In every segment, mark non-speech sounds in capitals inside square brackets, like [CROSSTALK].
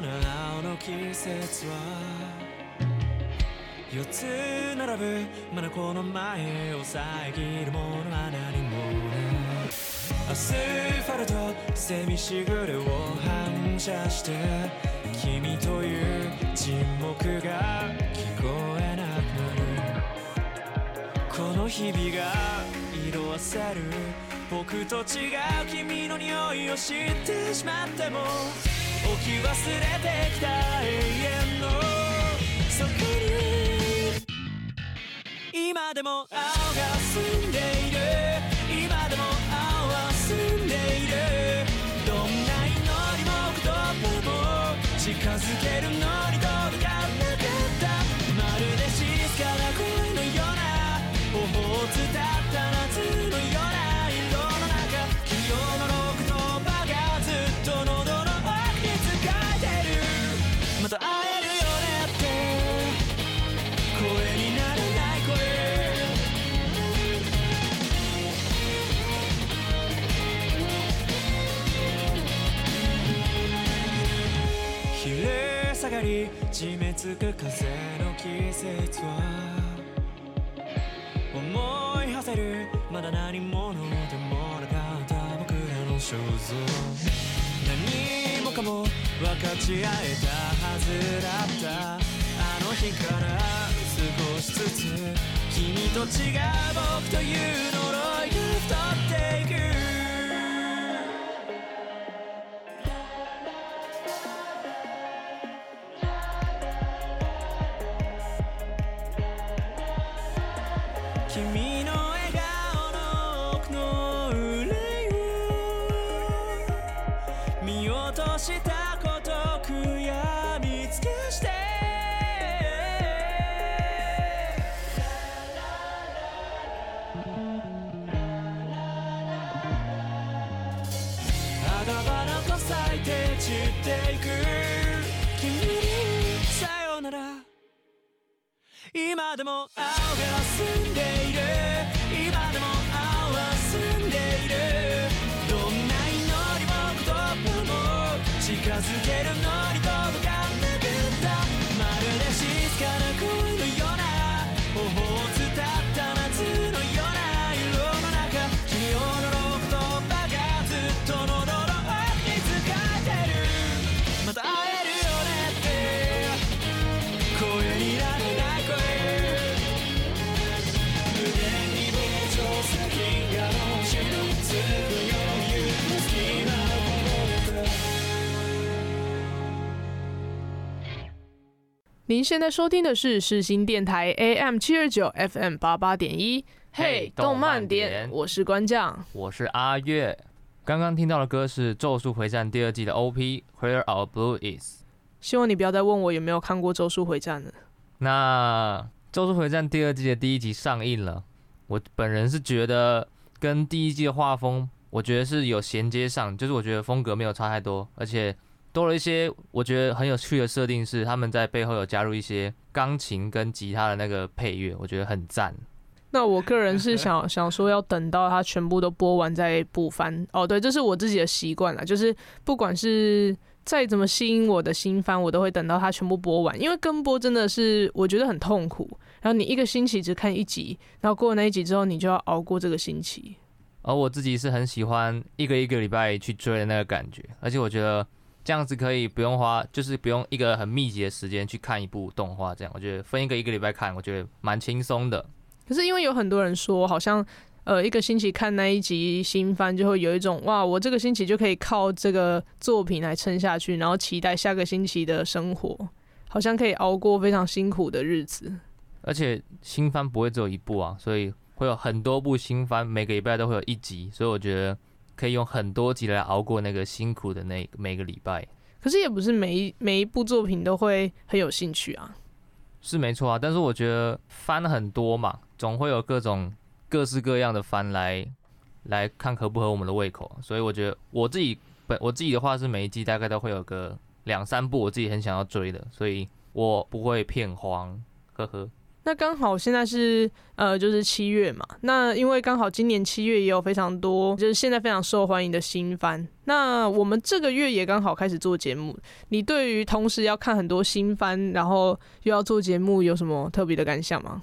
続くような青の季节は四つ并ぶまだこの前を遮るものは何も。ないアスファルトセミしぐれを反射して君という沈黙が闻こえなくなる。この日々が色あせる。仆と违う君の匂いを知ってしまっても。置き忘れてきた永遠のそこに今でも青が澄んでいる今でも青は澄んでいるどんな祈りも言葉も近づけるのにとがり缔め付く风の季节は思い驰せるまだ何者でもなかった仆らの肖像何もかも分かち合えたはずだったあの日から少しずつ君と违う仆という呪您现在收听的是世新电台 AM 七二九 FM 八八点一，嘿，动漫点，我是关将，我是阿月。刚刚听到的歌是《咒术回战》第二季的 OP Where Our Blue Is。希望你不要再问我有没有看过《咒术回战》了。那《咒术回战》第二季的第一集上映了，我本人是觉得跟第一季的画风，我觉得是有衔接上，就是我觉得风格没有差太多，而且多了一些我觉得很有趣的设定，是他们在背后有加入一些钢琴跟吉他的那个配乐，我觉得很赞。那我个人是想 [LAUGHS] 想说，要等到它全部都播完再补番。哦，对，这是我自己的习惯了，就是不管是再怎么吸引我的新番，我都会等到它全部播完，因为跟播真的是我觉得很痛苦。然后你一个星期只看一集，然后过了那一集之后，你就要熬过这个星期。而我自己是很喜欢一个一个礼拜去追的那个感觉，而且我觉得这样子可以不用花，就是不用一个很密集的时间去看一部动画，这样我觉得分一个一个礼拜看，我觉得蛮轻松的。可是因为有很多人说，好像呃一个星期看那一集新番，就会有一种哇，我这个星期就可以靠这个作品来撑下去，然后期待下个星期的生活，好像可以熬过非常辛苦的日子。而且新番不会只有一部啊，所以会有很多部新番，每个礼拜都会有一集，所以我觉得可以用很多集来熬过那个辛苦的那每个礼拜。可是也不是每一每一部作品都会很有兴趣啊。是没错啊，但是我觉得番很多嘛，总会有各种各式各样的翻来来看合不合我们的胃口，所以我觉得我自己本我自己的话是每一季大概都会有个两三部我自己很想要追的，所以我不会片荒，呵呵。那刚好现在是呃，就是七月嘛。那因为刚好今年七月也有非常多，就是现在非常受欢迎的新番。那我们这个月也刚好开始做节目。你对于同时要看很多新番，然后又要做节目，有什么特别的感想吗？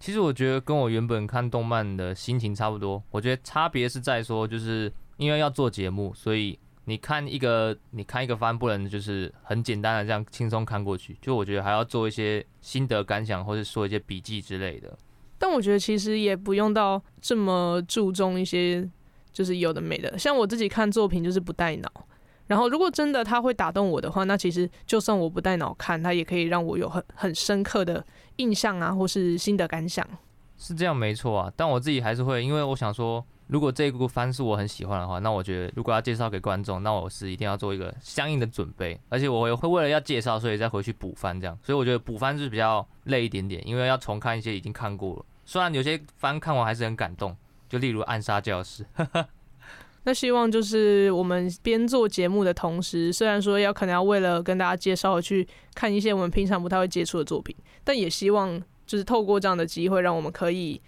其实我觉得跟我原本看动漫的心情差不多。我觉得差别是在说，就是因为要做节目，所以。你看一个，你看一个番，不能就是很简单的这样轻松看过去。就我觉得还要做一些心得感想，或者说一些笔记之类的。但我觉得其实也不用到这么注重一些，就是有的没的。像我自己看作品就是不带脑，然后如果真的他会打动我的话，那其实就算我不带脑看，他也可以让我有很很深刻的印象啊，或是心得感想。是这样没错啊，但我自己还是会，因为我想说。如果这一部番是我很喜欢的话，那我觉得如果要介绍给观众，那我是一定要做一个相应的准备，而且我也会为了要介绍，所以再回去补番这样。所以我觉得补番是比较累一点点，因为要重看一些已经看过了。虽然有些番看完还是很感动，就例如《暗杀教室》。[LAUGHS] 那希望就是我们边做节目的同时，虽然说要可能要为了跟大家介绍去看一些我们平常不太会接触的作品，但也希望就是透过这样的机会，让我们可以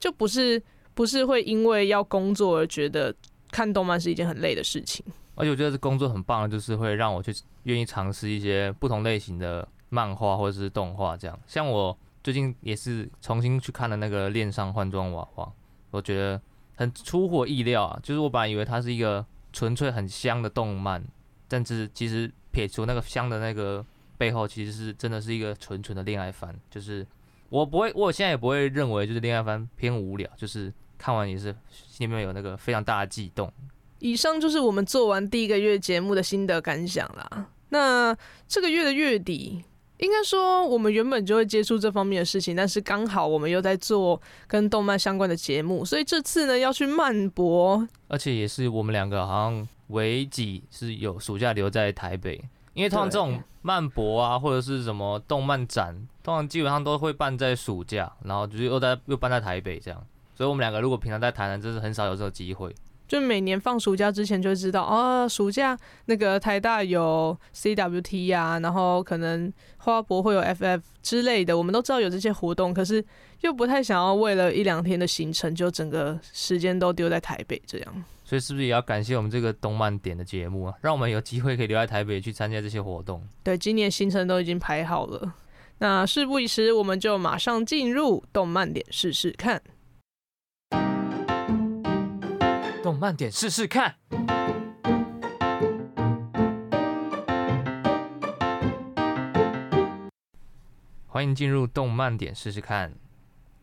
就不是。不是会因为要工作而觉得看动漫是一件很累的事情，而且我觉得这工作很棒，就是会让我去愿意尝试一些不同类型的漫画或者是动画这样。像我最近也是重新去看了那个《恋上换装娃娃》，我觉得很出乎意料啊！就是我本来以为它是一个纯粹很香的动漫，但是其实撇除那个香的那个背后，其实是真的是一个纯纯的恋爱番。就是我不会，我现在也不会认为就是恋爱番偏无聊，就是。看完也是心里面有那个非常大的悸动。以上就是我们做完第一个月节目的心得感想啦。那这个月的月底，应该说我们原本就会接触这方面的事情，但是刚好我们又在做跟动漫相关的节目，所以这次呢要去漫博，而且也是我们两个好像唯几是有暑假留在台北，因为通常这种漫博啊或者是什么动漫展，通常基本上都会办在暑假，然后就是又在又办在台北这样。所以，我们两个如果平常在台南，真是很少有这个机会。就每年放暑假之前就知道，哦，暑假那个台大有 CWT 呀、啊，然后可能花博会有 FF 之类的，我们都知道有这些活动，可是又不太想要为了一两天的行程，就整个时间都丢在台北这样。所以，是不是也要感谢我们这个动漫点的节目啊，让我们有机会可以留在台北去参加这些活动？对，今年行程都已经排好了。那事不宜迟，我们就马上进入动漫点试试看。动漫点试试看，欢迎进入动漫点试试看。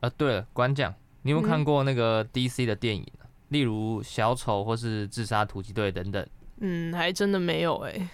啊，对了，馆长，你有没有看过那个 DC 的电影？嗯、例如小丑或是自杀突击队等等？嗯，还真的没有哎、欸，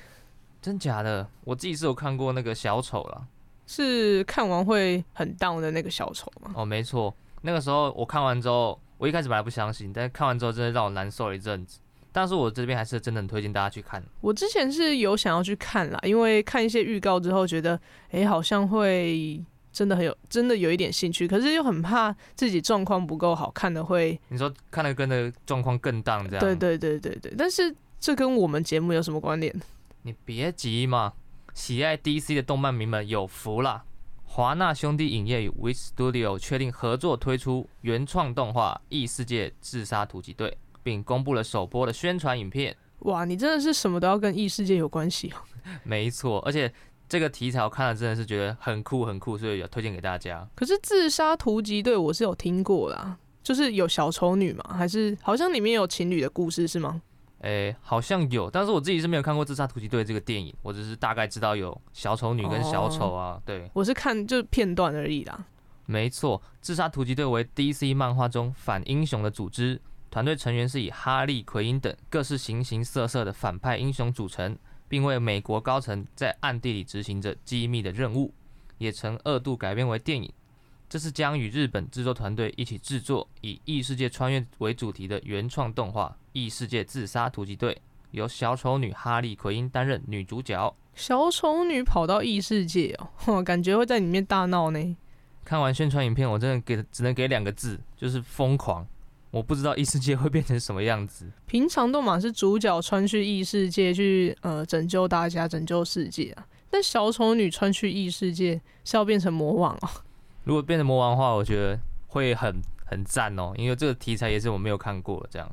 真假的？我自己是有看过那个小丑了，是看完会很 down 的那个小丑吗？哦，没错，那个时候我看完之后。我一开始本来不相信，但是看完之后真的让我难受了一阵子。但是我这边还是真的很推荐大家去看。我之前是有想要去看啦，因为看一些预告之后，觉得哎、欸，好像会真的很有，真的有一点兴趣。可是又很怕自己状况不够好看的会。你说看的跟的状况更当这样？对对对对对。但是这跟我们节目有什么关联？你别急嘛，喜爱 DC 的动漫迷们有福了。华纳兄弟影业与 Wit Studio 确定合作推出原创动画《异世界自杀突击队》，并公布了首播的宣传影片。哇，你真的是什么都要跟异世界有关系哦！[LAUGHS] 没错，而且这个题材我看了真的是觉得很酷很酷，所以有推荐给大家。可是自杀突击队我是有听过啦，就是有小丑女嘛？还是好像里面有情侣的故事是吗？诶、欸，好像有，但是我自己是没有看过《自杀突击队》这个电影，我只是大概知道有小丑女跟小丑啊。哦、对，我是看就是片段而已啦。没错，自杀突击队为 DC 漫画中反英雄的组织，团队成员是以哈利·奎因等各式形形色色的反派英雄组成，并为美国高层在暗地里执行着机密的任务，也曾二度改编为电影。这是将与日本制作团队一起制作以异世界穿越为主题的原创动画《异世界自杀突击队》，由小丑女哈利·奎因担任女主角。小丑女跑到异世界哦，感觉会在里面大闹呢。看完宣传影片，我真的给只能给两个字，就是疯狂。我不知道异世界会变成什么样子。平常动漫是主角穿去异世界去呃拯救大家、拯救世界啊，但小丑女穿去异世界是要变成魔王哦。如果变成魔王的话，我觉得会很很赞哦，因为这个题材也是我没有看过这样。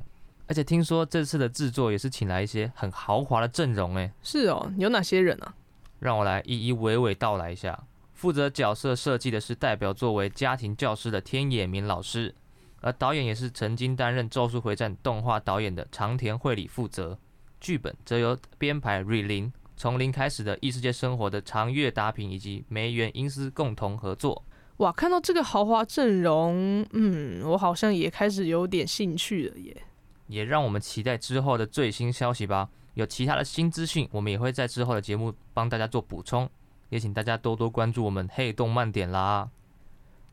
而且听说这次的制作也是请来一些很豪华的阵容诶。是哦，有哪些人啊？让我来一一娓娓道来一下。负责角色设计的是代表作为家庭教师的天野明老师，而导演也是曾经担任《咒术回战》动画导演的长田惠里负责。剧本则由编排瑞林从零开始的异世界生活的长月达平以及梅原英司共同合作。哇，看到这个豪华阵容，嗯，我好像也开始有点兴趣了耶。也让我们期待之后的最新消息吧。有其他的新资讯，我们也会在之后的节目帮大家做补充。也请大家多多关注我们黑动漫点啦。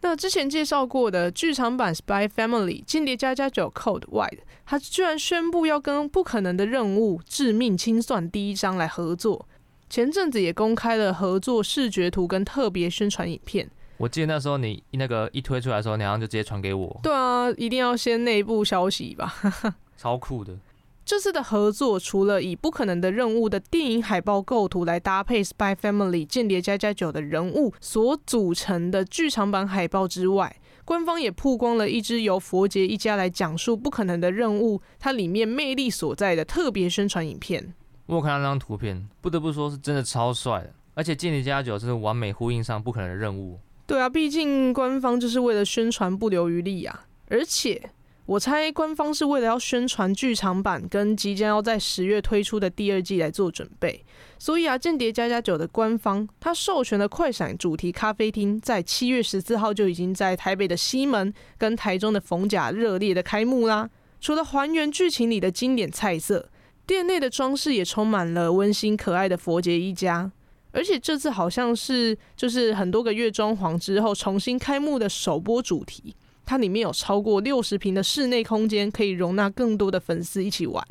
那之前介绍过的剧场版《Spy Family》间谍加加九 Code White，他居然宣布要跟《不可能的任务：致命清算》第一章来合作。前阵子也公开了合作视觉图跟特别宣传影片。我记得那时候你那个一推出来的时候，你好像就直接传给我。对啊，一定要先内部消息吧。[LAUGHS] 超酷的。这次的合作除了以不可能的任务的电影海报构图来搭配《Spy Family》间谍加加九的人物所组成的剧场版海报之外，官方也曝光了一支由佛杰一家来讲述不可能的任务，它里面魅力所在的特别宣传影片。我有看到那张图片，不得不说是真的超帅的，而且间谍家家酒真的完美呼应上不可能的任务。对啊，毕竟官方就是为了宣传不留余力啊！而且我猜官方是为了要宣传剧场版跟即将要在十月推出的第二季来做准备，所以啊，《间谍家家酒》的官方他授权的快闪主题咖啡厅在七月十四号就已经在台北的西门跟台中的逢甲热烈的开幕啦！除了还原剧情里的经典菜色，店内的装饰也充满了温馨可爱的佛杰一家。而且这次好像是就是很多个月装潢之后重新开幕的首播主题，它里面有超过六十平的室内空间，可以容纳更多的粉丝一起玩。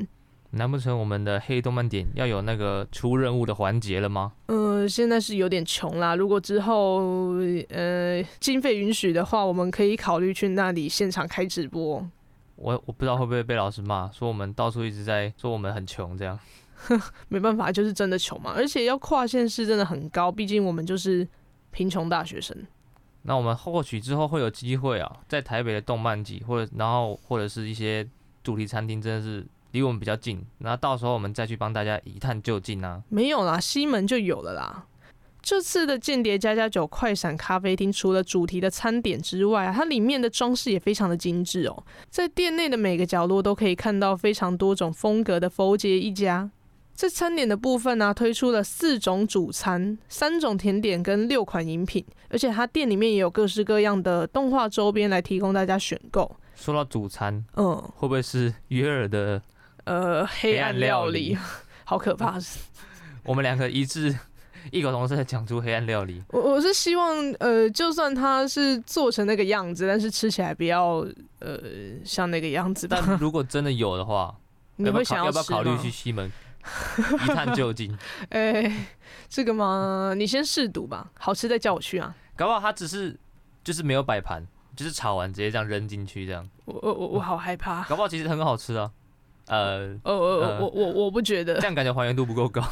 难不成我们的黑动漫点要有那个出任务的环节了吗？呃，现在是有点穷啦。如果之后呃经费允许的话，我们可以考虑去那里现场开直播。我我不知道会不会被老师骂，说我们到处一直在说我们很穷这样。[LAUGHS] 没办法，就是真的穷嘛，而且要跨县市真的很高，毕竟我们就是贫穷大学生。那我们或许之后会有机会啊，在台北的动漫季，或者然后或者是一些主题餐厅，真的是离我们比较近，然后到时候我们再去帮大家一探究竟啊。没有啦，西门就有了啦。这次的间谍家家酒快闪咖啡厅，除了主题的餐点之外，啊它里面的装饰也非常的精致哦，在店内的每个角落都可以看到非常多种风格的佛杰一家。在餐点的部分呢、啊，推出了四种主餐、三种甜点跟六款饮品，而且它店里面也有各式各样的动画周边来提供大家选购。说到主餐，嗯，会不会是约尔的呃黑暗料理？[LAUGHS] 好可怕！[LAUGHS] 我们两个一致异口同声的讲出黑暗料理。我我是希望，呃，就算它是做成那个样子，但是吃起来不要呃像那个样子。但如果真的有的话，[LAUGHS] 你会想要，要不要考虑去西门？[LAUGHS] 一探究竟。[LAUGHS] 哎、欸，这个嘛，你先试读吧，好吃再叫我去啊。搞不好他只是就是没有摆盘，就是炒完直接这样扔进去这样。我我我我好害怕。搞不好其实很好吃啊。呃，哦哦、呃，我我我不觉得。这样感觉还原度不够高。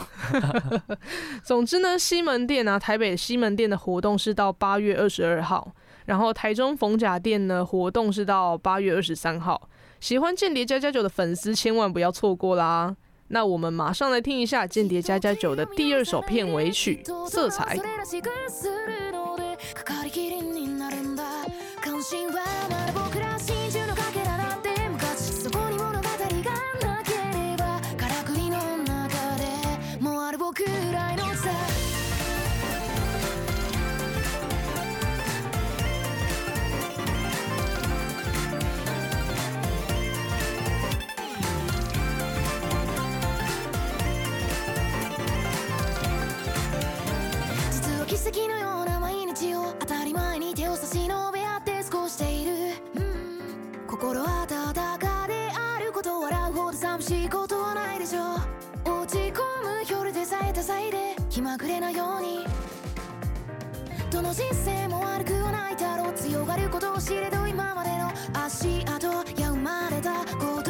[LAUGHS] 总之呢，西门店啊，台北西门店的活动是到八月二十二号，然后台中逢甲店呢活动是到八月二十三号。喜欢间谍加加酒的粉丝千万不要错过啦。那我们马上来听一下《间谍加加九》的第二首片尾曲《色彩》。寂しいことはないでしょ。う落ち込む夜でさえた際で気まぐれなように。どの人生も悪くはないだろう。強がることを知れど今までの足跡。や生まれたこと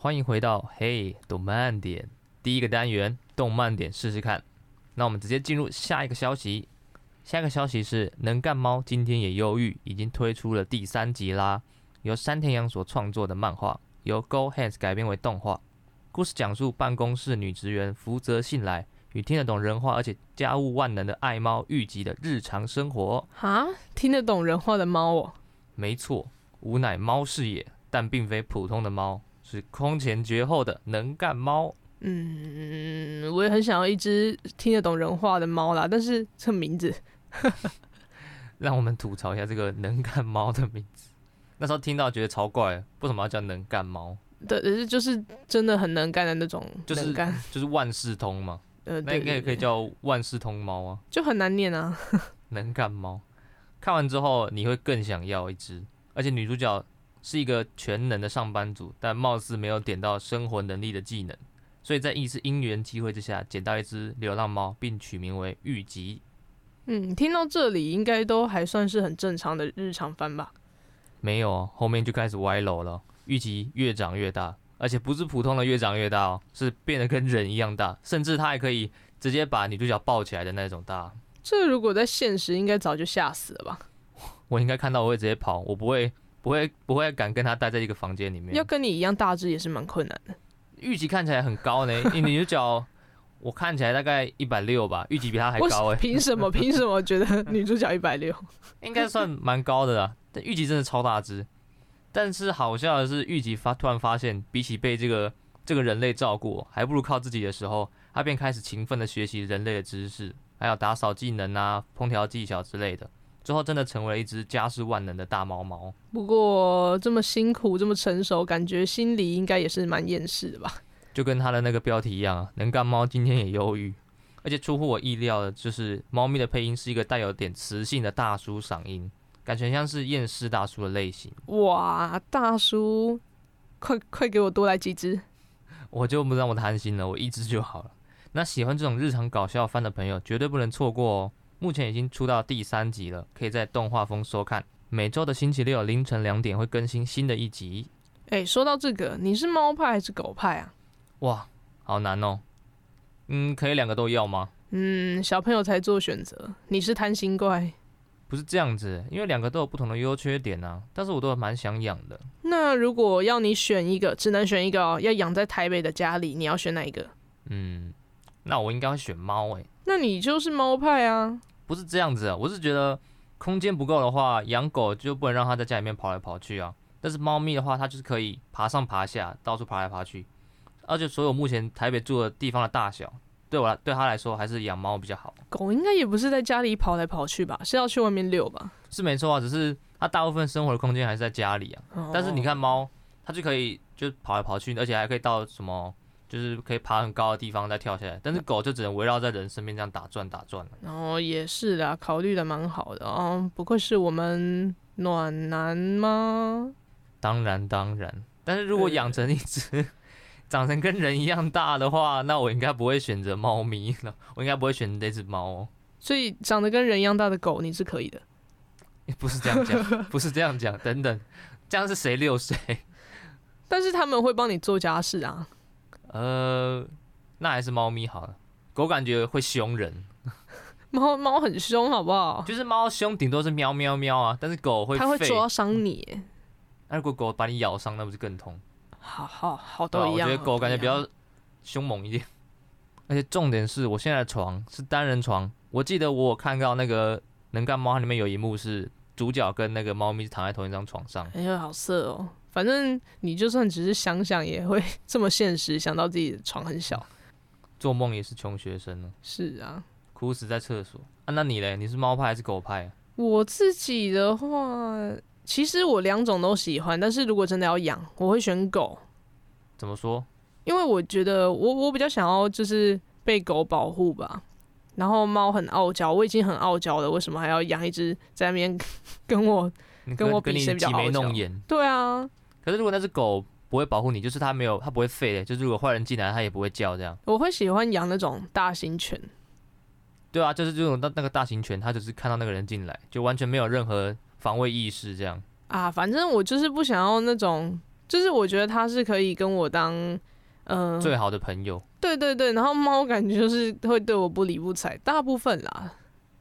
欢迎回到嘿动漫点第一个单元动漫点试试看。那我们直接进入下一个消息。下一个消息是能干猫今天也忧郁已经推出了第三集啦，由山田洋所创作的漫画，由 Go Hands 改编为动画。故事讲述办公室女职员福泽信来与听得懂人话而且家务万能的爱猫玉吉的日常生活。哈，听得懂人话的猫哦？没错，吾乃猫是也，但并非普通的猫。是空前绝后的能干猫。嗯，我也很想要一只听得懂人话的猫啦，但是这名字，[LAUGHS] 让我们吐槽一下这个能干猫的名字。那时候听到觉得超怪，为什么要叫能干猫？对，就是真的很能干的那种就是就是万事通嘛。[LAUGHS] 呃，那应该也可以叫万事通猫啊，就很难念啊。[LAUGHS] 能干猫，看完之后你会更想要一只，而且女主角。是一个全能的上班族，但貌似没有点到生活能力的技能，所以在一次因缘机会之下，捡到一只流浪猫，并取名为玉吉。嗯，听到这里应该都还算是很正常的日常番吧？没有，后面就开始歪楼了。玉吉越长越大，而且不是普通的越长越大哦，是变得跟人一样大，甚至他还可以直接把女主角抱起来的那种大。这如果在现实，应该早就吓死了吧？[LAUGHS] 我应该看到我会直接跑，我不会。不会不会敢跟他待在一个房间里面。要跟你一样大只也是蛮困难的。玉吉看起来很高呢，[LAUGHS] 女主角我看起来大概一百六吧，玉吉比他还高哎。凭什么？[LAUGHS] 凭什么觉得女主角一百六？应该算蛮高的啦。但玉吉真的超大只。但是好笑的是，玉吉发突然发现，比起被这个这个人类照顾，还不如靠自己的时候，他便开始勤奋的学习人类的知识，还有打扫技能啊、烹调技巧之类的。最后真的成为了一只家世万能的大猫猫。不过这么辛苦，这么成熟，感觉心里应该也是蛮厌世的吧？就跟它的那个标题一样啊，能干猫今天也忧郁。而而且出乎我意料的就是，猫咪的配音是一个带有点磁性的大叔嗓音，感觉像是厌世大叔的类型。哇，大叔，快快给我多来几只！我就不让我贪心了，我一只就好了。那喜欢这种日常搞笑番的朋友，绝对不能错过哦。目前已经出到第三集了，可以在动画风收看。每周的星期六凌晨两点会更新新的一集。哎，说到这个，你是猫派还是狗派啊？哇，好难哦。嗯，可以两个都要吗？嗯，小朋友才做选择。你是贪心怪？不是这样子，因为两个都有不同的优缺点啊。但是我都蛮想养的。那如果要你选一个，只能选一个哦，要养在台北的家里，你要选哪一个？嗯，那我应该会选猫诶。那你就是猫派啊？不是这样子啊，我是觉得空间不够的话，养狗就不能让它在家里面跑来跑去啊。但是猫咪的话，它就是可以爬上爬下，到处爬来爬去。而且所有目前台北住的地方的大小，对我来对它来说还是养猫比较好。狗应该也不是在家里跑来跑去吧？是要去外面遛吧？是没错啊，只是它大部分生活的空间还是在家里啊。哦、但是你看猫，它就可以就跑来跑去，而且还可以到什么，就是可以爬很高的地方再跳下来。但是狗就只能围绕在人身边这样打转打转。哦，也是的，考虑的蛮好的哦。不愧是我们暖男吗？当然当然，但是如果养成一只。长成跟人一样大的话，那我应该不会选择猫咪了。我应该不会选择这只猫哦。所以长得跟人一样大的狗你是可以的？不是这样讲，[LAUGHS] 不是这样讲。等等，这样是谁遛谁？[LAUGHS] 但是他们会帮你做家事啊。呃，那还是猫咪好了。狗感觉会凶人。[LAUGHS] 猫猫很凶，好不好？就是猫凶，顶多是喵喵喵啊。但是狗会，它会抓伤你。那如果狗把你咬伤，那不是更痛？好好好，都一样。我觉得狗感觉比较凶猛一点，而且重点是我现在的床是单人床。我记得我有看到那个《能干猫》里面有一幕是主角跟那个猫咪躺在同一张床上。哎呦，好色哦！反正你就算只是想想，也会 [LAUGHS] 这么现实，想到自己的床很小。做梦也是穷学生呢。是啊，哭死在厕所啊！那你嘞？你是猫派还是狗派？我自己的话。其实我两种都喜欢，但是如果真的要养，我会选狗。怎么说？因为我觉得我我比较想要就是被狗保护吧。然后猫很傲娇，我已经很傲娇了，为什么还要养一只在那边 [LAUGHS] 跟我跟，跟我比谁比较傲娇？对啊。可是如果那只狗不会保护你，就是它没有它不会吠的，就是如果坏人进来它也不会叫这样。我会喜欢养那种大型犬。对啊，就是这种那那个大型犬，它只是看到那个人进来，就完全没有任何。防卫意识这样啊，反正我就是不想要那种，就是我觉得它是可以跟我当嗯、呃、最好的朋友。对对对，然后猫感觉就是会对我不理不睬，大部分啦。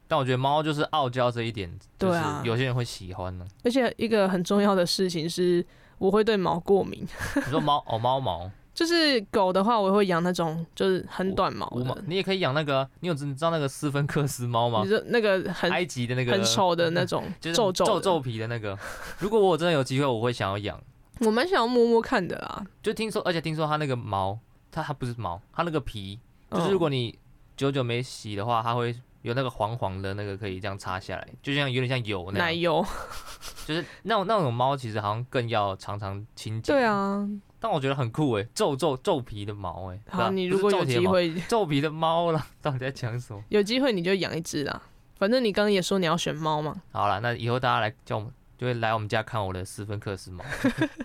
但我觉得猫就是傲娇这一点，对啊，有些人会喜欢呢。而且一个很重要的事情是，我会对毛过敏。你说猫哦，猫毛。就是狗的话，我会养那种就是很短毛的。你也可以养那个，你有知知道那个斯芬克斯猫吗？你说那个很埃及的那个很丑的那种，[LAUGHS] 就是皱皱皮的那个。如果我真的有机会，我会想要养。我蛮想要摸摸看的啦。就听说，而且听说它那个毛，它它不是毛，它那个皮，就是如果你久久没洗的话，它会有那个黄黄的那个可以这样擦下来，就像有点像油那样。奶油。[LAUGHS] 就是那种那种猫，其实好像更要常常清洁。对啊。但我觉得很酷诶，皱皱皱皮的毛诶。好，你如果有机会，皱皮的猫了，到底在讲什么？有机会你就养一只啦。反正你刚刚也说你要选猫嘛。好了，那以后大家来叫我们，就会来我们家看我的斯芬克斯猫。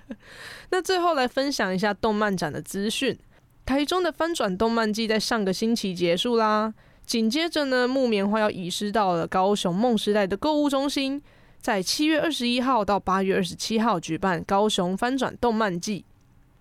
[LAUGHS] 那最后来分享一下动漫展的资讯。台中的翻转动漫季在上个星期结束啦，紧接着呢，木棉花要移师到了高雄梦时代的购物中心，在七月二十一号到八月二十七号举办高雄翻转动漫季。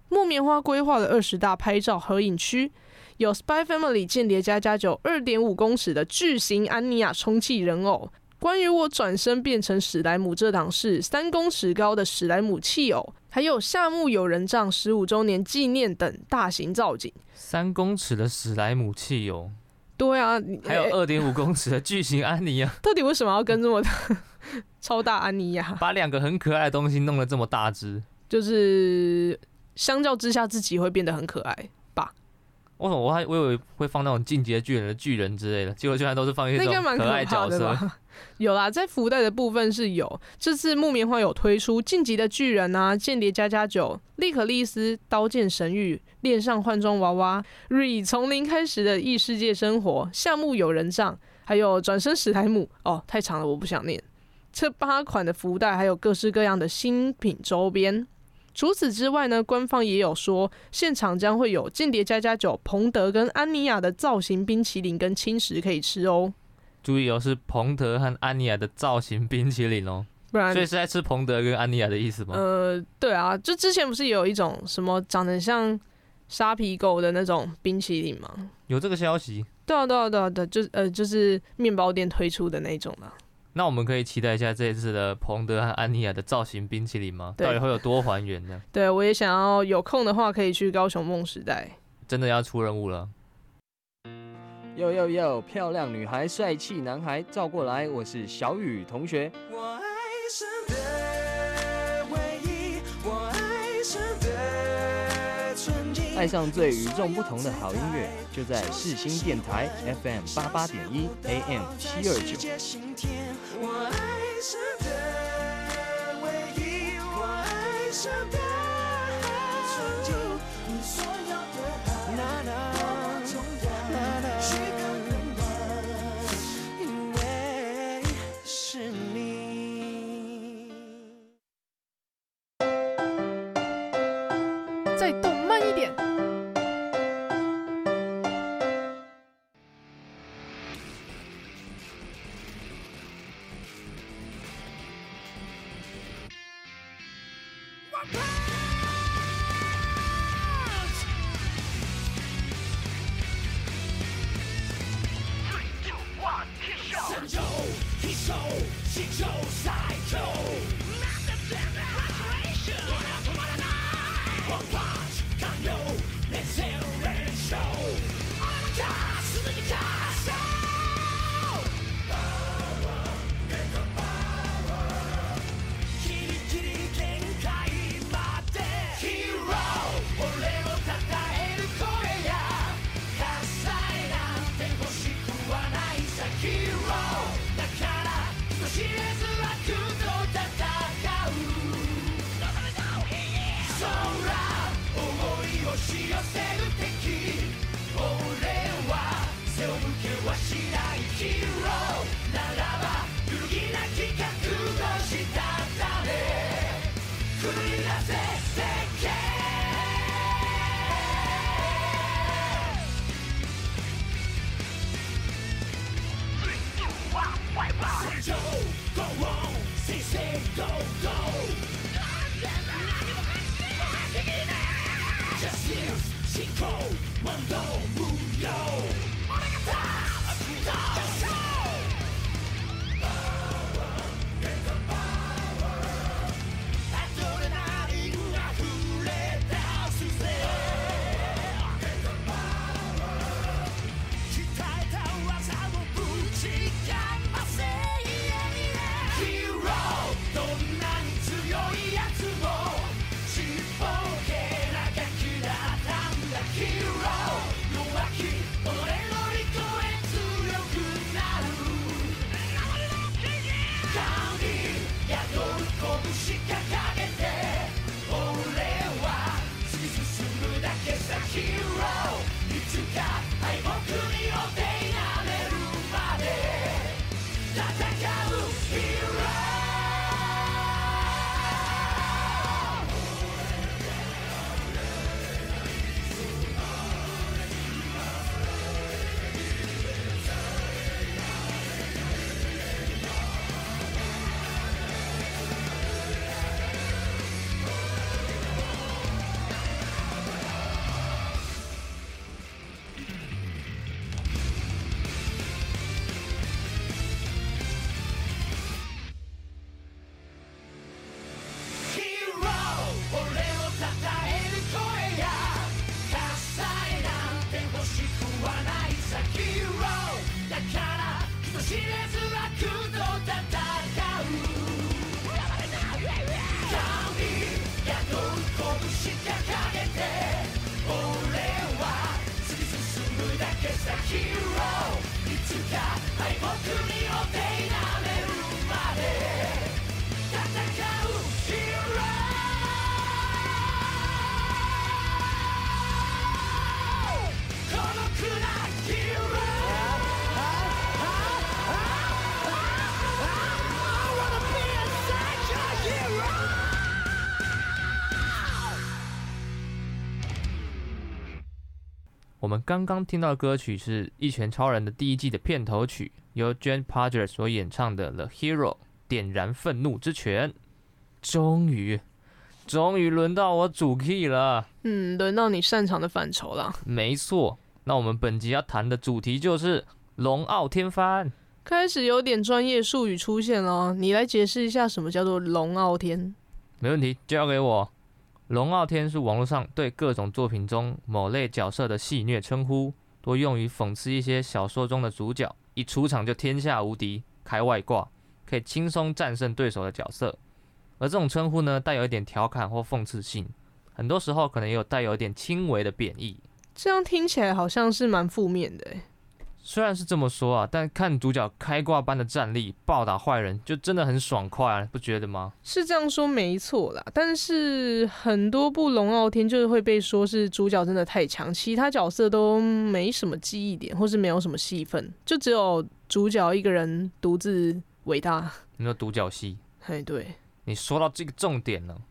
木棉花规划了二十大拍照合影区，有 Spy Family 间谍家家酒二点五公尺的巨型安妮亚充气人偶，关于我转身变成史莱姆这档事三公尺高的史莱姆气偶，还有夏目友人帐十五周年纪念等大型造景。三公尺的史莱姆气偶，对啊，还有二点五公尺的巨型安妮亚，[LAUGHS] 到底为什么要跟这么大超大安妮亚？[LAUGHS] 把两个很可爱的东西弄得这么大只，就是。相较之下，自己会变得很可爱吧？为什么我还我以为会放那种进阶巨人的巨人之类的，结果居然都是放一些这种可爱角色。[LAUGHS] 有啦，在福袋的部分是有，这次木棉花有推出进击的巨人啊、间谍加加九、利可利斯、刀剑神域、恋上换装娃娃、瑞从零开始的异世界生活、夏目友人帐，还有转身史莱姆。哦，太长了，我不想念。这八款的福袋还有各式各样的新品周边。除此之外呢，官方也有说，现场将会有间谍加加酒、彭德跟安妮亚的造型冰淇淋跟轻食可以吃哦。注意哦，是彭德和安妮亚的造型冰淇淋哦，不然所以是在吃彭德跟安妮亚的意思吗？呃，对啊，就之前不是有一种什么长得像沙皮狗的那种冰淇淋吗？有这个消息？对啊，对啊，对啊，对，就是呃，就是面包店推出的那种嘛。那我们可以期待一下这一次的彭德和安妮亚的造型冰淇淋吗？到底会有多还原呢？对，我也想要有空的话可以去高雄梦时代。真的要出任务了。哟哟哟，漂亮女孩，帅气男孩，照过来，我是小雨同学。我爱上的爱上最与众不同的好音乐，就在四新电台 FM 八八点一 AM 七二九。们刚刚听到的歌曲是《一拳超人》的第一季的片头曲，由 Jane Parker 所演唱的《The Hero》点燃愤怒之拳。终于，终于轮到我主 key 了。嗯，轮到你擅长的范畴了。没错，那我们本集要谈的主题就是龙傲天翻。开始有点专业术语出现了，你来解释一下什么叫做龙傲天？没问题，交给我。龙傲天是网络上对各种作品中某类角色的戏谑称呼，多用于讽刺一些小说中的主角一出场就天下无敌、开外挂，可以轻松战胜对手的角色。而这种称呼呢，带有一点调侃或讽刺性，很多时候可能也有带有一点轻微的贬义。这样听起来好像是蛮负面的。虽然是这么说啊，但看主角开挂般的战力，暴打坏人，就真的很爽快啊，不觉得吗？是这样说没错啦，但是很多部龙傲天就是会被说是主角真的太强，其他角色都没什么记忆点，或是没有什么戏份，就只有主角一个人独自伟大。你说独角戏？哎，对，你说到这个重点了，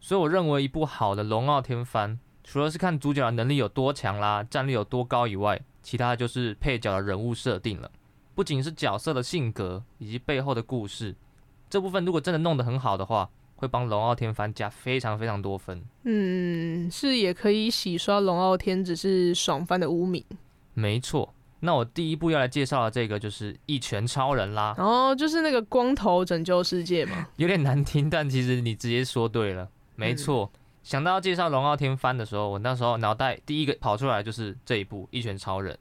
所以我认为一部好的龙傲天番，除了是看主角的能力有多强啦，战力有多高以外，其他就是配角的人物设定了，不仅是角色的性格以及背后的故事，这部分如果真的弄得很好的话，会帮龙傲天翻加非常非常多分。嗯，是也可以洗刷龙傲天只是爽翻的污名。没错，那我第一部要来介绍的这个就是一拳超人啦。哦，就是那个光头拯救世界嘛。[LAUGHS] 有点难听，但其实你直接说对了，没错。嗯想到要介绍龙傲天番的时候，我那时候脑袋第一个跑出来就是这一部《一拳超人》。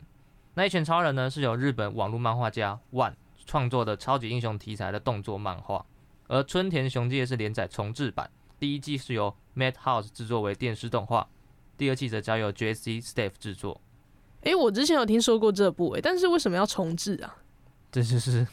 那《一拳超人》呢，是由日本网络漫画家 ONE 创作的超级英雄题材的动作漫画，而春田雄介是连载重制版。第一季是由 Madhouse 制作为电视动画，第二季则交由 JC Staff 制作。诶、欸，我之前有听说过这部、欸，哎，但是为什么要重置啊？这就是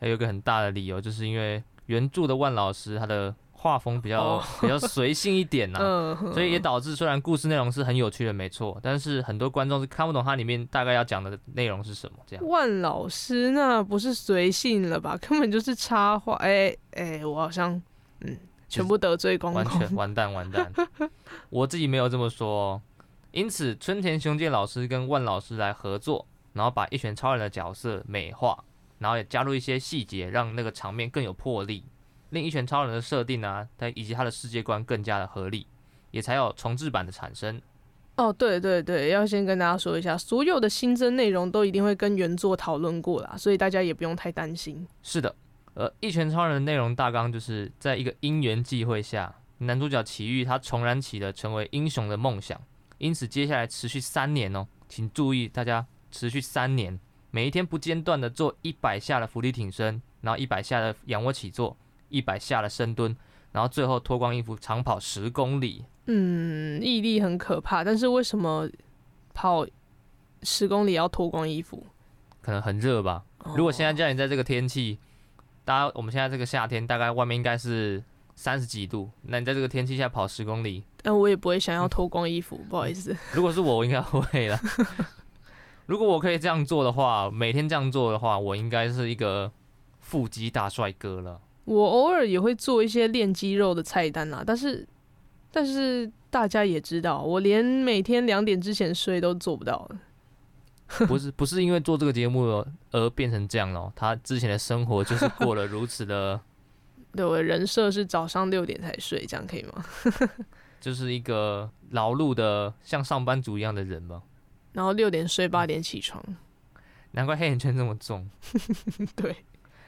还有一个很大的理由，就是因为原著的万老师他的。画风比较、oh. 比较随性一点呐、啊，[LAUGHS] 所以也导致虽然故事内容是很有趣的，没错，但是很多观众是看不懂它里面大概要讲的内容是什么。这样，万老师那不是随性了吧？根本就是插画。哎、欸、哎、欸，我好像嗯，全部得罪光光，完全完蛋完蛋。[LAUGHS] 我自己没有这么说、哦。因此，春田雄介老师跟万老师来合作，然后把一拳超人的角色美化，然后也加入一些细节，让那个场面更有魄力。令一拳超人的设定啊，它以及它的世界观更加的合理，也才有重置版的产生。哦，对对对，要先跟大家说一下，所有的新增内容都一定会跟原作讨论过啦，所以大家也不用太担心。是的，呃一拳超人的内容大纲就是在一个因缘际会下，男主角奇遇他重燃起了成为英雄的梦想，因此接下来持续三年哦，请注意大家持续三年，每一天不间断的做一百下的伏地挺身，然后一百下的仰卧起坐。一百下的深蹲，然后最后脱光衣服长跑十公里。嗯，毅力很可怕，但是为什么跑十公里要脱光衣服？可能很热吧。如果现在叫你在这个天气，大家我们现在这个夏天，大概外面应该是三十几度，那你在这个天气下跑十公里，但我也不会想要脱光衣服，不好意思。如果是我，我应该会了。[LAUGHS] 如果我可以这样做的话，每天这样做的话，我应该是一个腹肌大帅哥了。我偶尔也会做一些练肌肉的菜单啦，但是，但是大家也知道，我连每天两点之前睡都做不到。不是不是因为做这个节目而变成这样咯，他之前的生活就是过了如此的。[LAUGHS] 对，我的人设是早上六点才睡，这样可以吗？[LAUGHS] 就是一个劳碌的像上班族一样的人嘛。然后六点睡，八点起床，难怪黑眼圈这么重。[LAUGHS] 对。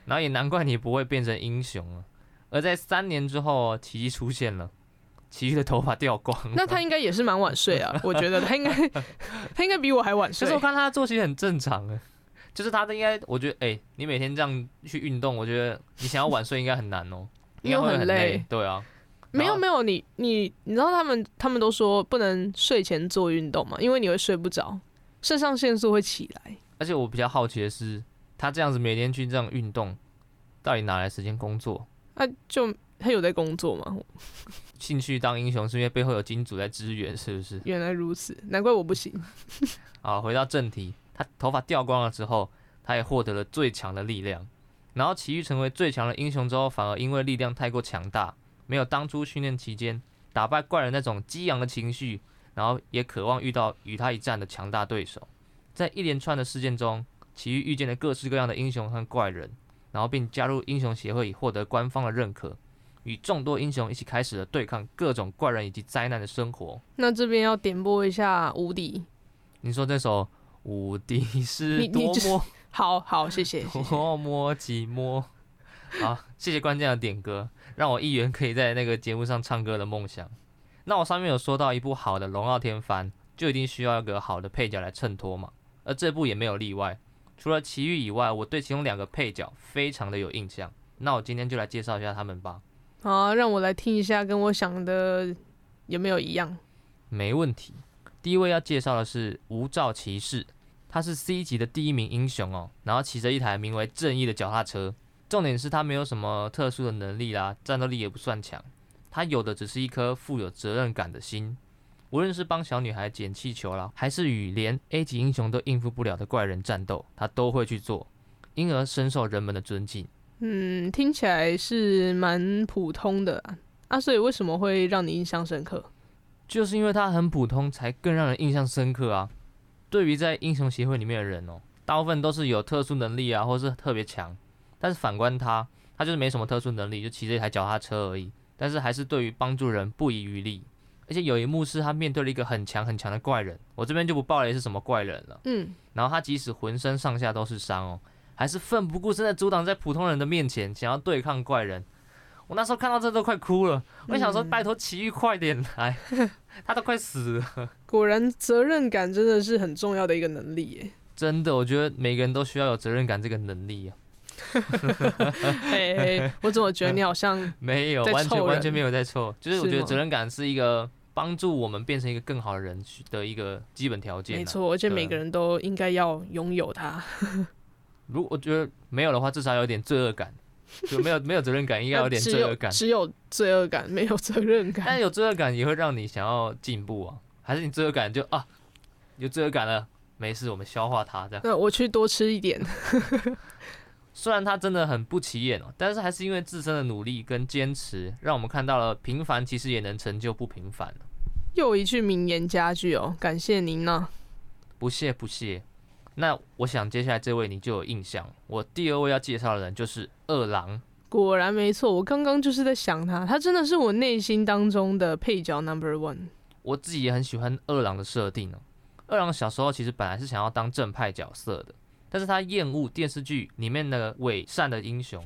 然后也难怪你不会变成英雄了。而在三年之后，奇迹出现了，奇遇的头发掉光。那他应该也是蛮晚睡啊，[LAUGHS] 我觉得他应该他应该比我还晚睡。可是我看他的作息很正常啊，就是他的应该，我觉得，哎、欸，你每天这样去运动，我觉得你想要晚睡应该很难哦、[LAUGHS] 喔，应该会很累。对啊，没有没有，你你你知道他们他们都说不能睡前做运动嘛，因为你会睡不着，肾上腺素会起来。而且我比较好奇的是。他这样子每天去这样运动，到底哪来时间工作？啊，就他有在工作吗？兴趣当英雄是因为背后有金主在支援，是不是？原来如此，难怪我不行。好，回到正题，他头发掉光了之后，他也获得了最强的力量。然后奇遇成为最强的英雄之后，反而因为力量太过强大，没有当初训练期间打败怪人那种激昂的情绪，然后也渴望遇到与他一战的强大对手。在一连串的事件中，奇遇遇见了各式各样的英雄和怪人，然后并加入英雄协会，以获得官方的认可。与众多英雄一起开始了对抗各种怪人以及灾难的生活。那这边要点播一下无敌。你说这首《无敌是多么 [LAUGHS]》好好，谢谢，多么寂寞。[LAUGHS] 好，谢谢关键的点歌，让我一元可以在那个节目上唱歌的梦想。那我上面有说到一部好的龙傲天番，就一定需要一个好的配角来衬托嘛。而这部也没有例外。除了奇遇以外，我对其中两个配角非常的有印象。那我今天就来介绍一下他们吧。好，让我来听一下，跟我想的有没有一样？没问题。第一位要介绍的是无照骑士，他是 C 级的第一名英雄哦，然后骑着一台名为正义的脚踏车。重点是他没有什么特殊的能力啦，战斗力也不算强，他有的只是一颗富有责任感的心。无论是帮小女孩捡气球啦，还是与连 A 级英雄都应付不了的怪人战斗，他都会去做，因而深受人们的尊敬。嗯，听起来是蛮普通的啊，啊，所以为什么会让你印象深刻？就是因为他很普通，才更让人印象深刻啊。对于在英雄协会里面的人哦，大部分都是有特殊能力啊，或是特别强。但是反观他，他就是没什么特殊能力，就骑着一台脚踏车而已。但是还是对于帮助人不遗余力。而且有一幕是他面对了一个很强很强的怪人，我这边就不爆雷是什么怪人了。嗯，然后他即使浑身上下都是伤哦。还是奋不顾身的阻挡在普通人的面前，想要对抗怪人。我那时候看到这都快哭了。我想说，拜托奇遇快点来，[LAUGHS] 他都快死了。果然，责任感真的是很重要的一个能力耶。真的，我觉得每个人都需要有责任感这个能力啊。[LAUGHS] 嘿嘿，我怎么觉得你好像 [LAUGHS] 没有，完全完全没有在错。就是我觉得责任感是一个帮助我们变成一个更好的人的一个基本条件。没错，而且每个人都应该要拥有它。如果我觉得没有的话，至少有点罪恶感。就没有没有责任感，应该有点 [LAUGHS] 罪恶感。只有罪恶感，没有责任感。但有罪恶感也会让你想要进步啊？还是你罪恶感就啊，有罪恶感了，没事，我们消化它这样。那我去多吃一点。虽然它真的很不起眼哦，但是还是因为自身的努力跟坚持，让我们看到了平凡其实也能成就不平凡。又一句名言佳句哦，感谢您呢。不谢不谢。那我想接下来这位你就有印象，我第二位要介绍的人就是二郎。果然没错，我刚刚就是在想他，他真的是我内心当中的配角 number one。我自己也很喜欢二郎的设定哦。二郎小时候其实本来是想要当正派角色的，但是他厌恶电视剧里面那个伪善的英雄，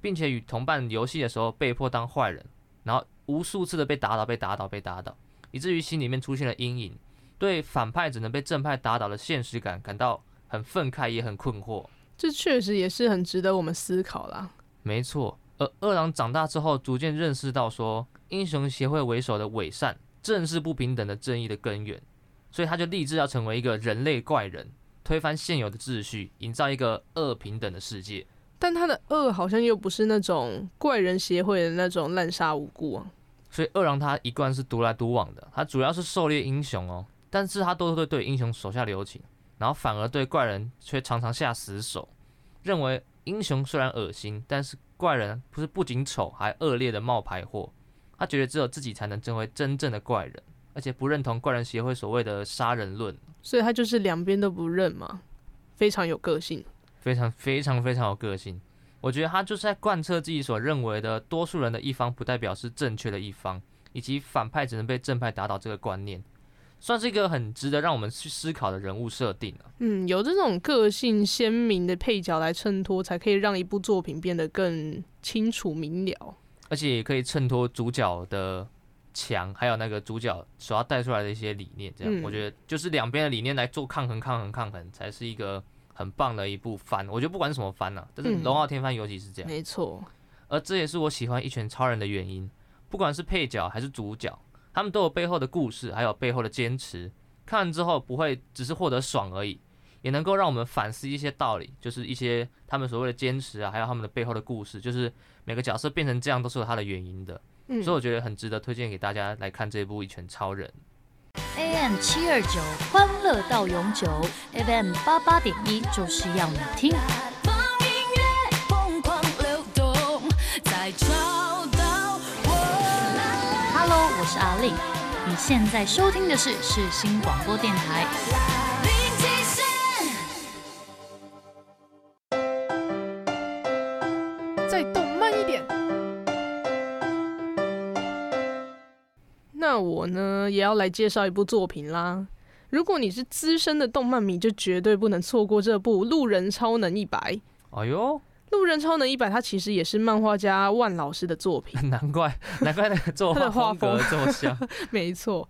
并且与同伴游戏的时候被迫当坏人，然后无数次的被打倒、被打倒、被打倒，以至于心里面出现了阴影。对反派只能被正派打倒的现实感感到很愤慨，也很困惑。这确实也是很值得我们思考啦。没错，而二郎长大之后，逐渐认识到说，英雄协会为首的伪善正是不平等的正义的根源，所以他就立志要成为一个人类怪人，推翻现有的秩序，营造一个恶平等的世界。但他的恶好像又不是那种怪人协会的那种滥杀无辜啊。所以恶狼他一贯是独来独往的，他主要是狩猎英雄哦。但是他都会对英雄手下留情，然后反而对怪人却常常下死手，认为英雄虽然恶心，但是怪人不是不仅丑还恶劣的冒牌货。他觉得只有自己才能成为真正的怪人，而且不认同怪人协会所谓的杀人论。所以他就是两边都不认嘛，非常有个性，非常非常非常有个性。我觉得他就是在贯彻自己所认为的多数人的一方不代表是正确的一方，以及反派只能被正派打倒这个观念。算是一个很值得让我们去思考的人物设定啊。嗯，有这种个性鲜明的配角来衬托，才可以让一部作品变得更清楚明了，而且也可以衬托主角的强，还有那个主角所要带出来的一些理念。这样，我觉得就是两边的理念来做抗衡、抗衡、抗衡，才是一个很棒的一部番。我觉得不管是什么番啊，但是《龙傲天番》尤其是这样。没错，而这也是我喜欢《一拳超人》的原因，不管是配角还是主角。他们都有背后的故事，还有背后的坚持。看完之后不会只是获得爽而已，也能够让我们反思一些道理，就是一些他们所谓的坚持啊，还有他们的背后的故事，就是每个角色变成这样都是有它的原因的。嗯，所以我觉得很值得推荐给大家来看这部《一拳超人》。AM 七二九，欢乐到永久；FM 八八点一，就是要你听。Hello，我是阿丽，你现在收听的是世新广播电台。那我呢，也要来介绍一部作品啦。如果你是资深的动漫迷，就绝对不能错过这部《路人超能一百》。哎呦，《路人超能一百》它其实也是漫画家万老师的作品。难怪，难怪那个作画风格这么像。[LAUGHS] 没错，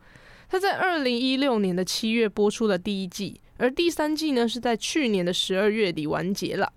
他在二零一六年的七月播出了第一季，而第三季呢是在去年的十二月底完结了。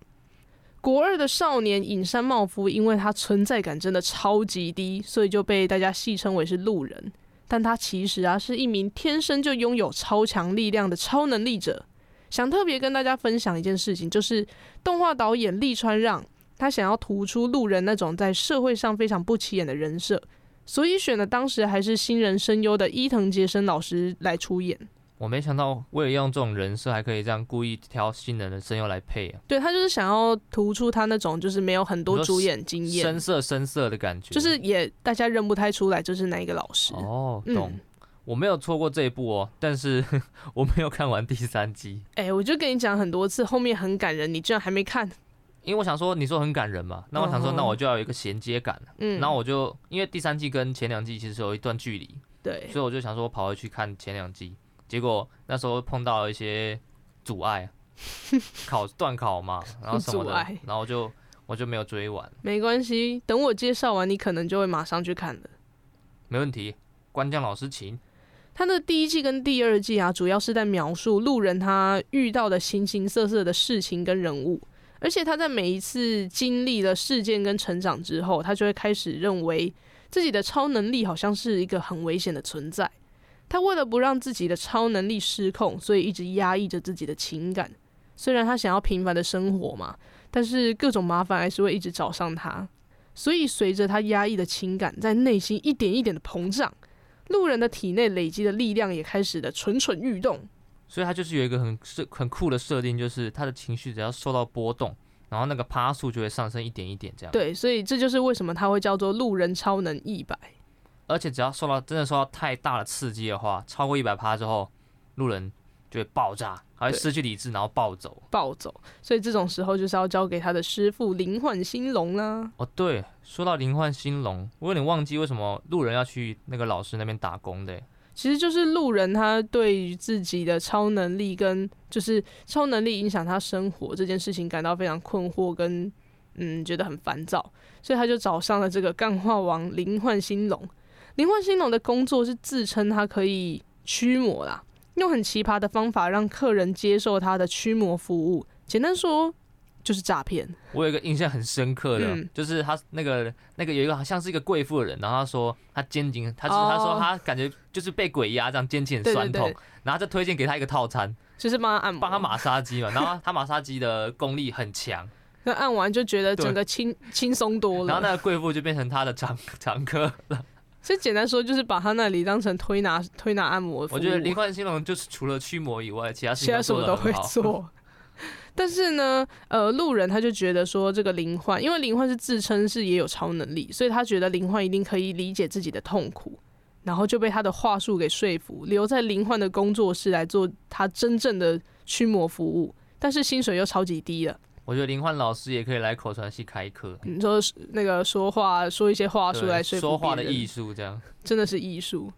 国二的少年隐山茂夫，因为他存在感真的超级低，所以就被大家戏称为是路人。但他其实啊是一名天生就拥有超强力量的超能力者。想特别跟大家分享一件事情，就是动画导演利川让他想要突出路人那种在社会上非常不起眼的人设，所以选了当时还是新人声优的伊藤杰生老师来出演。我没想到，为了用这种人设，还可以这样故意挑新人的声优来配啊！对，他就是想要突出他那种就是没有很多主演经验、深色深色的感觉，就是也大家认不太出来，就是哪一个老师哦。懂，嗯、我没有错过这一部哦，但是 [LAUGHS] 我没有看完第三季。哎、欸，我就跟你讲很多次，后面很感人，你居然还没看？因为我想说，你说很感人嘛，那我想说，那我就要有一个衔接感。嗯，然后我就因为第三季跟前两季其实有一段距离，对，所以我就想说，我跑回去看前两季。结果那时候碰到了一些阻碍，[LAUGHS] 考断考嘛，然后什么的，然后就我就没有追完。没关系，等我介绍完，你可能就会马上去看了。没问题，关将老师请。他的第一季跟第二季啊，主要是在描述路人他遇到的形形色色的事情跟人物，而且他在每一次经历了事件跟成长之后，他就会开始认为自己的超能力好像是一个很危险的存在。他为了不让自己的超能力失控，所以一直压抑着自己的情感。虽然他想要平凡的生活嘛，但是各种麻烦还是会一直找上他。所以随着他压抑的情感在内心一点一点的膨胀，路人的体内累积的力量也开始的蠢蠢欲动。所以他就是有一个很设很酷的设定，就是他的情绪只要受到波动，然后那个趴数就会上升一点一点这样。对，所以这就是为什么他会叫做路人超能一百。而且只要受到真的受到太大的刺激的话，超过一百趴之后，路人就会爆炸，还会失去理智，然后暴走。暴走，所以这种时候就是要交给他的师傅灵幻兴隆啦。哦，对，说到灵幻兴隆，我有点忘记为什么路人要去那个老师那边打工的。其实就是路人他对于自己的超能力跟就是超能力影响他生活这件事情感到非常困惑跟嗯觉得很烦躁，所以他就找上了这个干化王灵幻兴隆。灵幻兴隆的工作是自称他可以驱魔啦，用很奇葩的方法让客人接受他的驱魔服务。简单说就是诈骗。我有一个印象很深刻的，嗯、就是他那个那个有一个好像是一个贵妇的人，然后他说他肩颈，他就是他说他感觉就是被鬼压，这样肩颈很酸痛，然后就推荐给他一个套餐，就是帮他按摩，帮他马杀鸡嘛，然后他马杀鸡的功力很强，那按完就觉得整个轻轻松多了，然后那个贵妇就变成他的常常客了。所以简单说，就是把他那里当成推拿推拿按摩。我觉得灵幻兴隆就是除了驱魔以外，其他其他什么都会做。但是呢，呃，路人他就觉得说，这个灵幻，因为灵幻是自称是也有超能力，所以他觉得灵幻一定可以理解自己的痛苦，然后就被他的话术给说服，留在灵幻的工作室来做他真正的驱魔服务，但是薪水又超级低了。我觉得林焕老师也可以来口传系开课。你说那个说话说一些话术来说说话的艺术这样真的是艺术。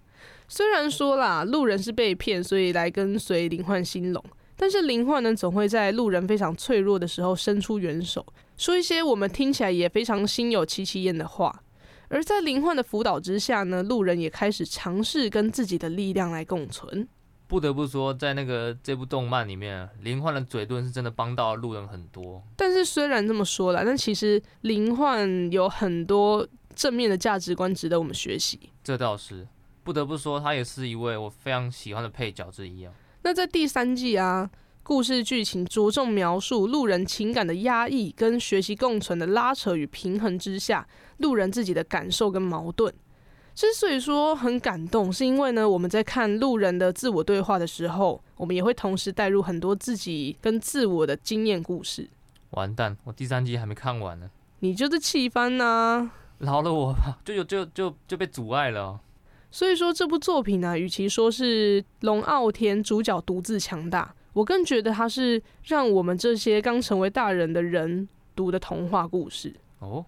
虽然说啦，路人是被骗，所以来跟随林焕兴隆，但是林焕呢，总会在路人非常脆弱的时候伸出援手，说一些我们听起来也非常心有戚戚焉的话。而在林焕的辅导之下呢，路人也开始尝试跟自己的力量来共存。不得不说，在那个这部动漫里面，林焕的嘴遁是真的帮到路人很多。但是虽然这么说啦，但其实林焕有很多正面的价值观值得我们学习。这倒是，不得不说，他也是一位我非常喜欢的配角之一啊。那在第三季啊，故事剧情着重描述路人情感的压抑，跟学习共存的拉扯与平衡之下，路人自己的感受跟矛盾。之所以说很感动，是因为呢，我们在看路人的自我对话的时候，我们也会同时带入很多自己跟自我的经验故事。完蛋，我第三集还没看完呢。你就是气翻呐，饶了我吧，就有就就就被阻碍了哦。所以说这部作品呢，与其说是龙傲天主角独自强大。我更觉得它是让我们这些刚成为大人的人读的童话故事哦，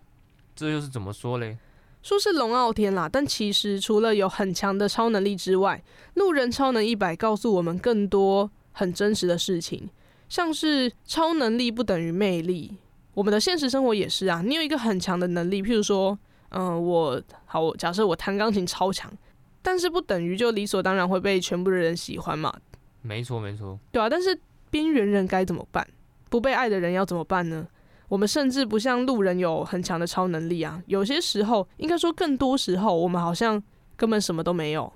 这又是怎么说嘞？说是龙傲天啦，但其实除了有很强的超能力之外，路人超能一百告诉我们更多很真实的事情，像是超能力不等于魅力，我们的现实生活也是啊。你有一个很强的能力，譬如说，嗯、呃，我好，假设我弹钢琴超强，但是不等于就理所当然会被全部的人喜欢嘛。没错，没错，对啊，但是边缘人该怎么办？不被爱的人要怎么办呢？我们甚至不像路人有很强的超能力啊，有些时候，应该说更多时候，我们好像根本什么都没有。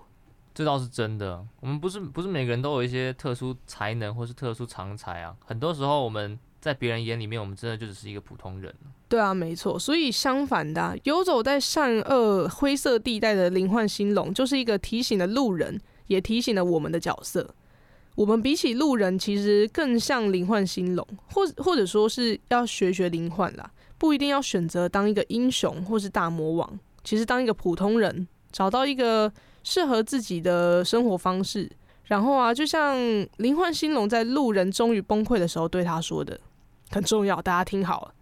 这倒是真的，我们不是不是每个人都有一些特殊才能或是特殊长才啊，很多时候我们在别人眼里面，我们真的就只是一个普通人。对啊，没错，所以相反的啊，游走在善恶灰色地带的灵幻星龙，就是一个提醒了路人，也提醒了我们的角色。我们比起路人，其实更像灵幻星龙，或或者说是要学学灵幻啦，不一定要选择当一个英雄或是大魔王，其实当一个普通人，找到一个适合自己的生活方式。然后啊，就像灵幻星龙在路人终于崩溃的时候对他说的，很重要，大家听好了，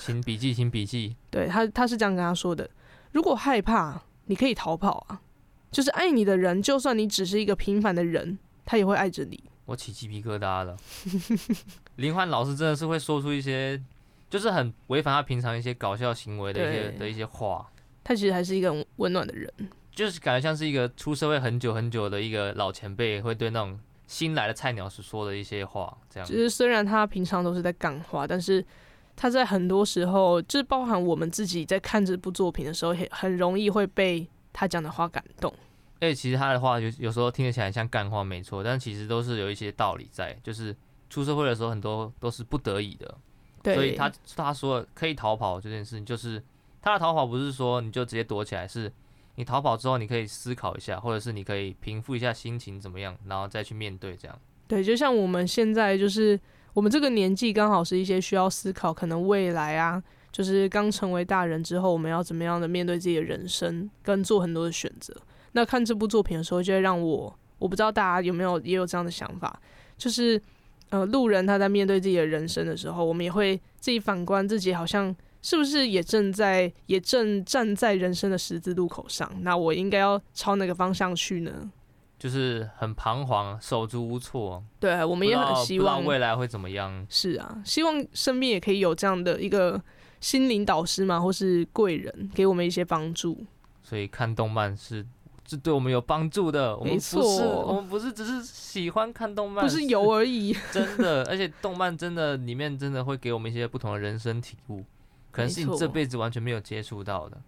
请笔记，请笔记。[LAUGHS] 对他，他是这样跟他说的：如果害怕，你可以逃跑啊，就是爱你的人，就算你只是一个平凡的人。他也会爱着你，我起鸡皮疙瘩了。[LAUGHS] 林焕老师真的是会说出一些，就是很违反他平常一些搞笑行为的一些的一些话。他其实还是一个很温暖的人，就是感觉像是一个出社会很久很久的一个老前辈，会对那种新来的菜鸟是说的一些话。这样，就是虽然他平常都是在干话，但是他在很多时候，就是包含我们自己在看这部作品的时候，很很容易会被他讲的话感动。哎，其实他的话有有时候听得起来像干话，没错，但其实都是有一些道理在。就是出社会的时候，很多都是不得已的，对。所以他他说可以逃跑这件事情，就是他的逃跑不是说你就直接躲起来，是你逃跑之后，你可以思考一下，或者是你可以平复一下心情怎么样，然后再去面对这样。对，就像我们现在就是我们这个年纪，刚好是一些需要思考，可能未来啊，就是刚成为大人之后，我们要怎么样的面对自己的人生，跟做很多的选择。那看这部作品的时候，就会让我，我不知道大家有没有也有这样的想法，就是，呃，路人他在面对自己的人生的时候，我们也会自己反观自己，好像是不是也正在，也正站在人生的十字路口上？那我应该要朝哪个方向去呢？就是很彷徨，手足无措。对，我们也很希望未来会怎么样。是啊，希望身边也可以有这样的一个心灵导师嘛，或是贵人，给我们一些帮助。所以看动漫是。是对我们有帮助的。我们不是，我们不是只是喜欢看动漫，不是游而已。[LAUGHS] 真的，而且动漫真的里面真的会给我们一些不同的人生体悟，可能是你这辈子完全没有接触到的。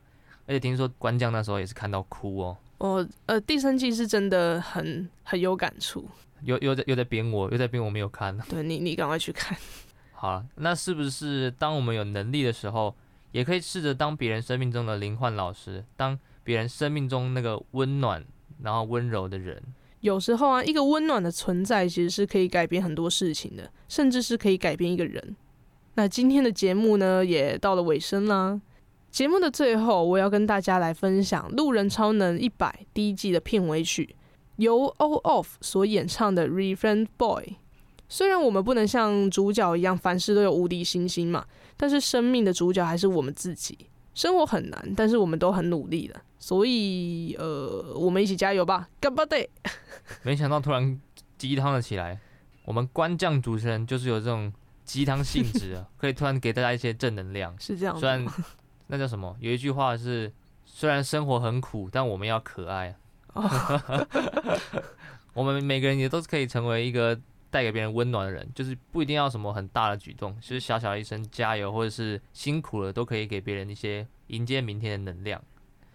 而且听说关将那时候也是看到哭哦。哦，呃，第三季是真的很很有感触。又又在又在编我，又在编我没有看。对你，你赶快去看。[LAUGHS] 好，那是不是当我们有能力的时候，也可以试着当别人生命中的灵幻老师，当？别人生命中那个温暖，然后温柔的人，有时候啊，一个温暖的存在其实是可以改变很多事情的，甚至是可以改变一个人。那今天的节目呢，也到了尾声啦。节目的最后，我要跟大家来分享《路人超能一百》第一季的片尾曲，由 O-Off 所演唱的《Refrain Boy》。虽然我们不能像主角一样凡事都有无敌星星嘛，但是生命的主角还是我们自己。生活很难，但是我们都很努力了，所以呃，我们一起加油吧，干巴爹！没想到突然鸡汤了起来，我们官将主持人就是有这种鸡汤性质啊，可以突然给大家一些正能量。[LAUGHS] 是这样。虽然那叫什么？有一句话是：虽然生活很苦，但我们要可爱。[LAUGHS] 我们每个人也都是可以成为一个。带给别人温暖的人，就是不一定要什么很大的举动，其实小小一声加油，或者是辛苦了，都可以给别人一些迎接明天的能量。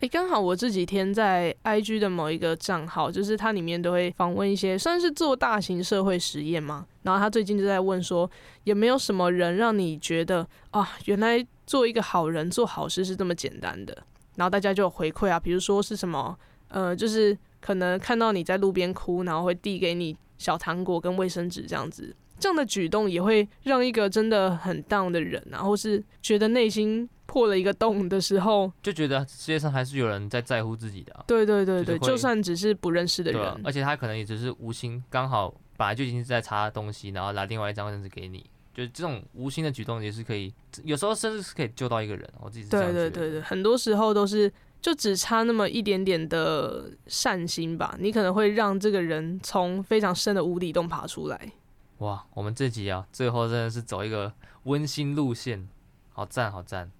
诶、刚好我这几天在 IG 的某一个账号，就是它里面都会访问一些算是做大型社会实验嘛。然后他最近就在问说，有没有什么人让你觉得啊，原来做一个好人、做好事是这么简单的？然后大家就有回馈啊，比如说是什么，呃，就是可能看到你在路边哭，然后会递给你小糖果跟卫生纸这样子。这样的举动也会让一个真的很 down 的人，然后是觉得内心破了一个洞的时候，就觉得世界上还是有人在在乎自己的啊。对对对对，就是就算只是不认识的人，啊，而且他可能也只是无心，刚好本来就已经是在擦东西，然后拿另外一张卫生纸给你，就这种无心的举动也是可以，有时候甚至是可以救到一个人。我自己是这样。对对对对，很多时候都是就只差那么一点点的善心吧，你可能会让这个人从非常深的无底洞爬出来。哇，我们这集啊，最后真的是走一个温馨路线，好赞好赞。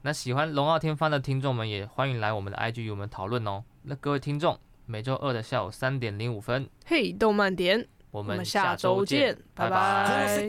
那喜欢龙傲天方的听众们也欢迎来我们的 IG 与我们讨论哦。那各位听众，每周二的下午三点零五分，嘿，动漫点，我们下周见，拜拜。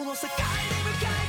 この世界に向かい